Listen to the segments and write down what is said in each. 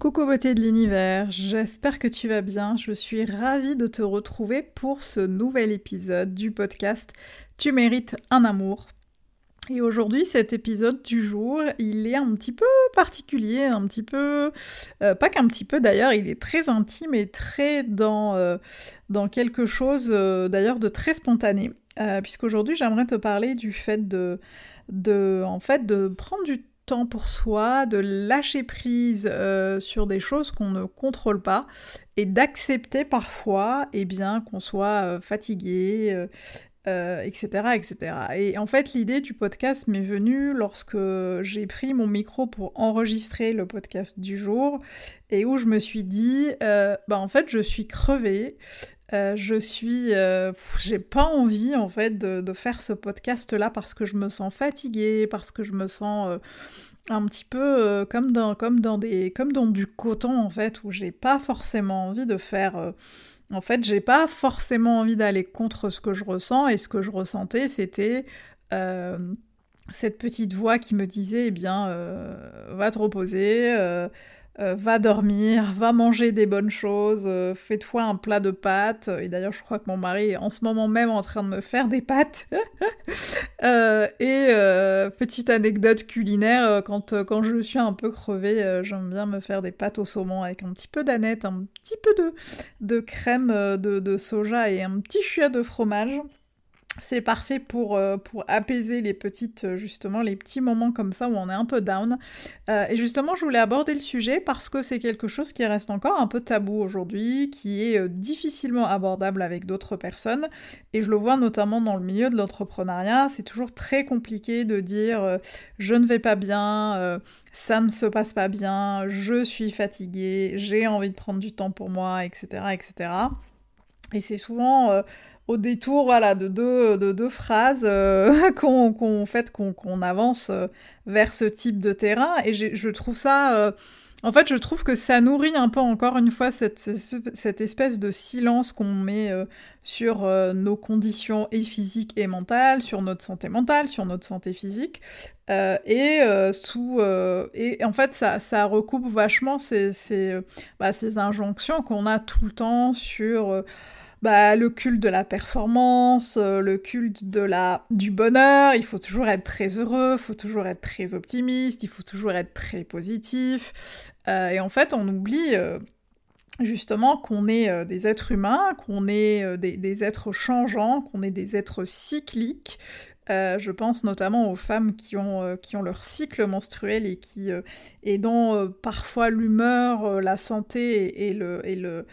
Coucou beauté de l'univers, j'espère que tu vas bien. Je suis ravie de te retrouver pour ce nouvel épisode du podcast Tu mérites un amour. Et aujourd'hui, cet épisode du jour, il est un petit peu particulier, un petit peu... Euh, pas qu'un petit peu d'ailleurs, il est très intime et très dans, euh, quelque chose euh, d'ailleurs de très spontané. Puisqu'aujourd'hui, j'aimerais te parler du fait de, de, en fait, de prendre du pour soi, de lâcher prise euh, sur des choses qu'on ne contrôle pas et d'accepter parfois eh bien, qu'on soit euh, fatigué, etc., euh, etc. Et en fait, l'idée du podcast m'est venue lorsque j'ai pris mon micro pour enregistrer le podcast du jour et où je me suis dit, bah en fait, je suis crevée. Je suis, j'ai pas envie en fait de, faire ce podcast là parce que je me sens fatiguée, parce que je me sens un petit peu euh, comme, dans, comme, dans des, comme dans du coton en fait, où j'ai pas forcément envie de faire... Euh, en fait, j'ai pas forcément envie d'aller contre ce que je ressens, et ce que je ressentais, c'était euh, cette petite voix qui me disait, eh bien, va te reposer, euh, va dormir, va manger des bonnes choses, euh, fais-toi un plat de pâtes. Et d'ailleurs, je crois que mon mari est en ce moment même en train de me faire des pâtes. Euh, et petite anecdote culinaire, quand, je suis un peu crevée, j'aime bien me faire des pâtes au saumon avec un petit peu d'aneth, un petit peu de, de crème de, soja et un petit chouïa de fromage. C'est parfait pour, euh, pour apaiser les petites, euh, justement, les petits moments comme ça où on est un peu down. Euh, et justement, je voulais aborder le sujet parce que c'est quelque chose qui reste encore un peu tabou aujourd'hui, qui est difficilement abordable avec d'autres personnes. Et je le vois notamment dans le milieu de l'entrepreneuriat, c'est toujours très compliqué de dire je ne vais pas bien, ça ne se passe pas bien, je suis fatiguée, j'ai envie de prendre du temps pour moi, etc. etc. Et c'est souvent au détour voilà, de, deux, de deux phrases euh, qu'on fait qu'on avance euh, vers ce type de terrain. Et je trouve ça... Euh, en fait, je trouve que ça nourrit un peu encore une fois cette, cette espèce de silence qu'on met sur nos conditions et physiques et mentales, sur notre santé mentale, sur notre santé physique. et, sous, et en fait, ça, ça recoupe vachement ces, ces, bah, ces injonctions qu'on a tout le temps sur bah, le culte de la performance, euh, le culte de la, du bonheur, il faut toujours être très heureux, il faut toujours être très optimiste, il faut toujours être très positif. Euh, et en fait, on oublie euh, justement qu'on est des êtres humains, qu'on est des, êtres changeants, qu'on est des êtres cycliques. je pense notamment aux femmes qui ont, qui leur cycle menstruel et, dont parfois l'humeur, la santé et le,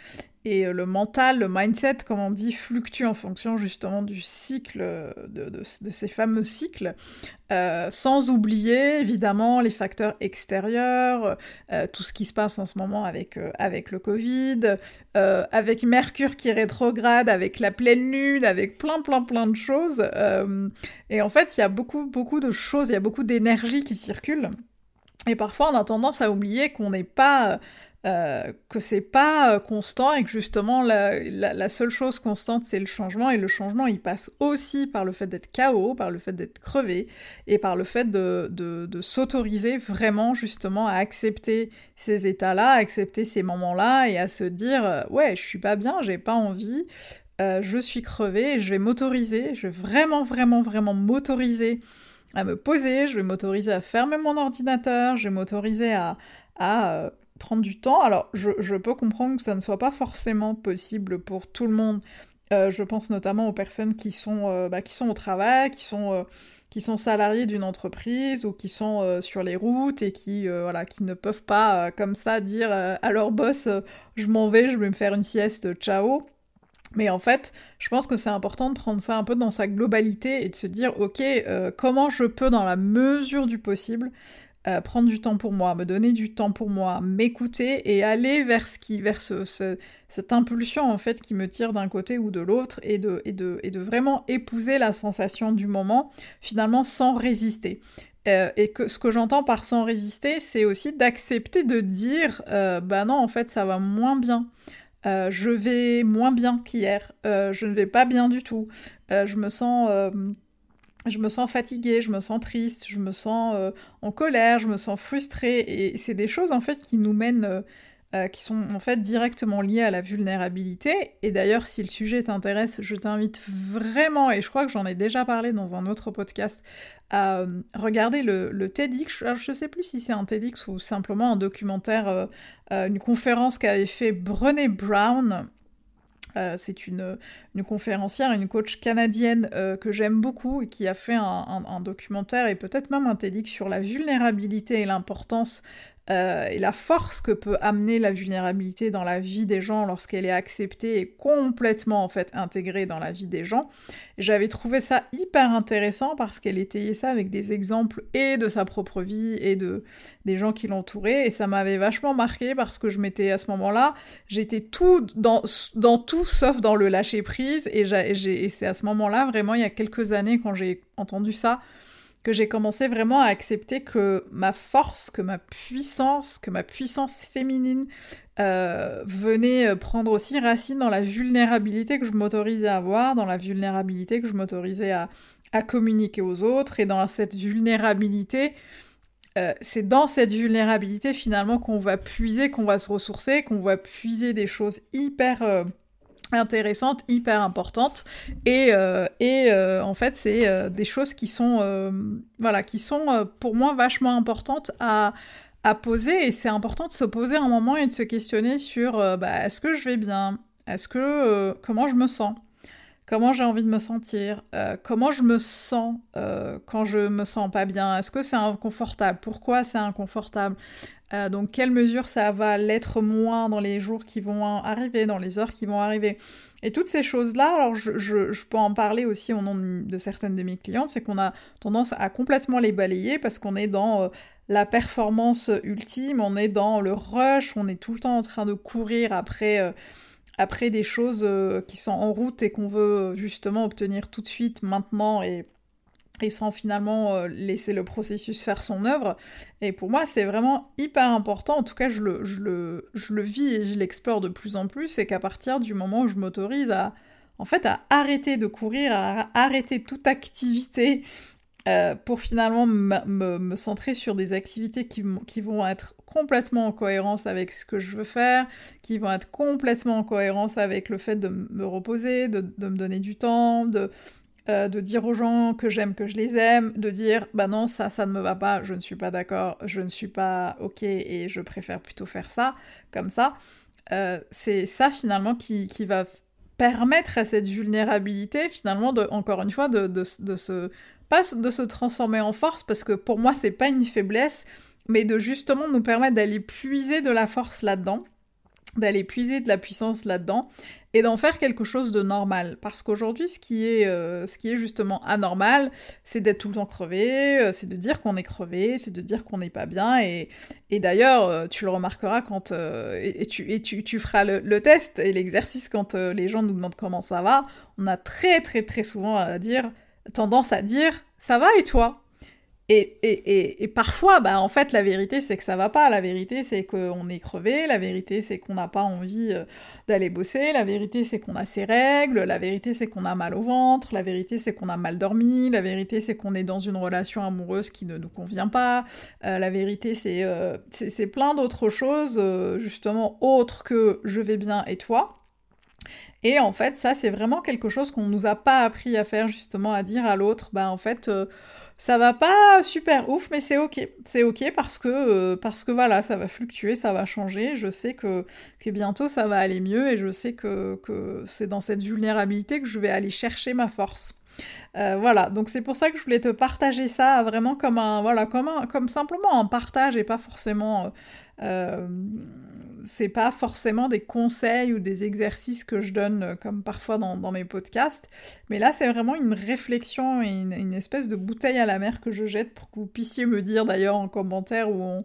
et euh, le mental, le mindset, comme on dit, fluctue en fonction justement du cycle, de, ces fameux cycles, euh, sans oublier évidemment les facteurs extérieurs, euh, tout ce qui se passe en ce moment avec, avec le Covid, avec Mercure qui rétrograde, avec la pleine lune, avec plein plein plein de choses. et en fait, il y a beaucoup beaucoup de choses, il y a beaucoup d'énergie qui circule. Et parfois, on a tendance à oublier qu'on n'est pas euh, que c'est pas euh, constant et que justement la, seule chose constante c'est le changement. Et le changement il passe aussi par le fait d'être KO, par le fait d'être crevé et par le fait de, s'autoriser vraiment justement à accepter ces états-là, à accepter ces moments-là et à se dire euh, ouais je suis pas bien, j'ai pas envie, je suis crevé je vais m'autoriser, je vais vraiment vraiment vraiment m'autoriser à me poser, je vais m'autoriser à fermer mon ordinateur, je vais m'autoriser à prendre du temps. Alors, je, peux comprendre que ça ne soit pas forcément possible pour tout le monde. Euh, je pense notamment aux personnes qui sont, euh, bah, qui sont au travail, qui sont, euh, qui sont salariés d'une entreprise ou qui sont sur les routes et qui, voilà, qui ne peuvent pas comme ça dire à leur boss je m'en vais, je vais me faire une sieste, ciao. Mais en fait, je pense que c'est important de prendre ça un peu dans sa globalité et de se dire, ok, euh, comment je peux, dans la mesure du possible, euh, prendre du temps pour moi, me donner du temps pour moi, m'écouter et aller vers ce qui, vers cette impulsion en fait qui me tire d'un côté ou de l'autre et de, et, de, vraiment épouser la sensation du moment, finalement sans résister. Euh, et ce que j'entends par sans résister, c'est aussi d'accepter de dire, bah non, en fait, ça va moins bien. Euh, je vais moins bien qu'hier, euh, je ne vais pas bien du tout, euh, je me sens... je me sens fatiguée, je me sens triste, je me sens en colère, je me sens frustrée. Et c'est des choses en fait qui nous mènent euh, qui sont en fait directement liées à la vulnérabilité. Et d'ailleurs, si le sujet t'intéresse, je t'invite vraiment, et je crois que j'en ai déjà parlé dans un autre podcast, à euh, regarder le, TEDx. Alors, je ne sais plus si c'est un TEDx ou simplement un documentaire, euh, une conférence qu'avait fait Brené Brown. C'est une, conférencière, une coach canadienne que j'aime beaucoup et qui a fait un, un documentaire et peut-être même un TEDx sur la vulnérabilité et l'importance euh, et la force que peut amener la vulnérabilité dans la vie des gens lorsqu'elle est acceptée et complètement en fait intégrée dans la vie des gens. J'avais trouvé ça hyper intéressant parce qu'elle étayait ça avec des exemples et de sa propre vie et de des gens qui l'entouraient et ça m'avait vachement marqué parce que je m'étais à ce moment-là, j'étais tout dans, dans tout sauf dans le lâcher prise et, et c'est à ce moment-là vraiment il y a quelques années quand j'ai entendu ça que j'ai commencé vraiment à accepter que ma force, que ma puissance, que ma puissance féminine euh, venait euh, prendre aussi racine dans la vulnérabilité que je m'autorisais à avoir, dans la vulnérabilité que je m'autorisais à, communiquer aux autres, et dans cette vulnérabilité, euh, c'est dans cette vulnérabilité finalement qu'on va puiser, qu'on va se ressourcer, qu'on va puiser des choses hyper intéressante, hyper importante et, euh, et euh, en fait c'est euh, des choses qui sont voilà qui sont pour moi vachement importantes à, à poser. Et c'est important de se poser un moment et de se questionner sur bah, est-ce que je vais bien? Est-ce que comment je me sens? Comment j'ai envie de me sentir? Comment je me sens quand je me sens pas bien? Est-ce que c'est inconfortable? Pourquoi c'est inconfortable? Euh, donc quelle mesure ça va l'être moins dans les jours qui vont arriver, dans les heures qui vont arriver. Et toutes ces choses-là, alors je, peux en parler aussi au nom de, certaines de mes clientes, c'est qu'on a tendance à complètement les balayer parce qu'on est dans euh, la performance ultime, on est dans le rush, on est tout le temps en train de courir après, euh, après des choses qui sont en route et qu'on veut justement obtenir tout de suite, maintenant et et sans finalement euh, laisser le processus faire son œuvre. Et pour moi, c'est vraiment hyper important, en tout cas je le, je le, je le vis et je l'explore de plus en plus, c'est qu'à partir du moment où je m'autorise à, en fait, à arrêter de courir, à arrêter toute activité euh, pour finalement me, centrer sur des activités qui, qui vont être complètement en cohérence avec ce que je veux faire, qui vont être complètement en cohérence avec le fait de me reposer, de me donner du temps, de, euh, de dire aux gens que j'aime, que je les aime, de dire bah non, ça, ça ne me va pas, je ne suis pas d'accord, je ne suis pas ok et je préfère plutôt faire ça, comme ça. Euh, c'est ça finalement qui, va permettre à cette vulnérabilité finalement, de, encore une fois, de, de, se pas de se transformer en force parce que pour moi c'est pas une faiblesse, mais de justement nous permettre d'aller puiser de la force là-dedans d'aller puiser de la puissance là-dedans et d'en faire quelque chose de normal. Parce qu'aujourd'hui, ce, qui est, euh, ce qui est justement anormal, c'est d'être tout le temps crevé, euh, c'est de dire qu'on est crevé, c'est de dire qu'on n'est pas bien. Et, et d'ailleurs, euh, tu le remarqueras quand... et, tu, et tu, tu feras le, le test et l'exercice quand les gens nous demandent comment ça va. On a très très très souvent à dire, tendance à dire, ça va et toi? Et, et, et, parfois, bah, en fait, la vérité, c'est que ça va pas. La vérité, c'est qu'on est crevé. La vérité, c'est qu'on n'a pas envie euh, d'aller bosser. La vérité, c'est qu'on a ses règles. La vérité, c'est qu'on a mal au ventre. La vérité, c'est qu'on a mal dormi. La vérité, c'est qu'on est dans une relation amoureuse qui ne nous convient pas. Euh, la vérité, c'est euh, c'est plein d'autres choses, justement, autres que je vais bien et toi. Et en fait, ça, c'est vraiment quelque chose qu'on nous a pas appris à faire, justement, à dire à l'autre, bah en fait ça va pas super ouf, mais c'est ok. C'est ok parce que, euh, parce que voilà, ça va fluctuer, ça va changer. Je sais que, que bientôt ça va aller mieux et je sais que, que c'est dans cette vulnérabilité que je vais aller chercher ma force. Euh, voilà, donc c'est pour ça que je voulais te partager ça vraiment comme un, voilà, comme un, comme simplement un partage et pas forcément euh, c'est pas forcément des conseils ou des exercices que je donne euh, comme parfois dans, mes podcasts, mais là c'est vraiment une réflexion et une, espèce de bouteille à la mer que je jette pour que vous puissiez me dire d'ailleurs en commentaire ou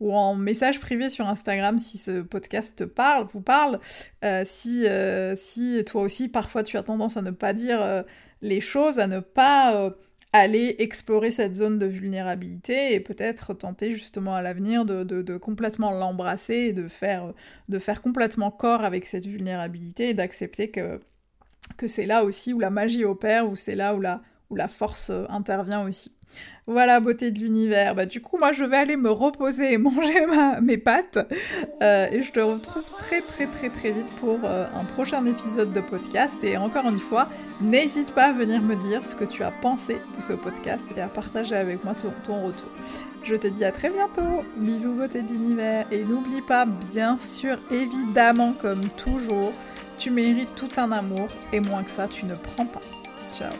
en, message privé sur Instagram si ce podcast te parle, vous parle, euh, si, euh, si toi aussi parfois tu as tendance à ne pas dire les choses, à ne pas aller explorer cette zone de vulnérabilité et peut-être tenter justement à l'avenir de, complètement l'embrasser de faire, complètement corps avec cette vulnérabilité et d'accepter que, que c'est là aussi où la magie opère, où c'est là où la, où la force intervient aussi. Voilà, beauté de l'univers. Bah, du coup, moi, je vais aller me reposer et manger mes pâtes. Euh, et je te retrouve très, très, très, très vite pour euh, un prochain épisode de podcast. Et encore une fois, n'hésite pas à venir me dire ce que tu as pensé de ce podcast et à partager avec moi ton, ton retour. Je te dis à très bientôt. Bisous, beauté de l'univers. Et n'oublie pas, bien sûr, évidemment, comme toujours, tu mérites tout un amour. Et moins que ça, tu ne prends pas. Ciao.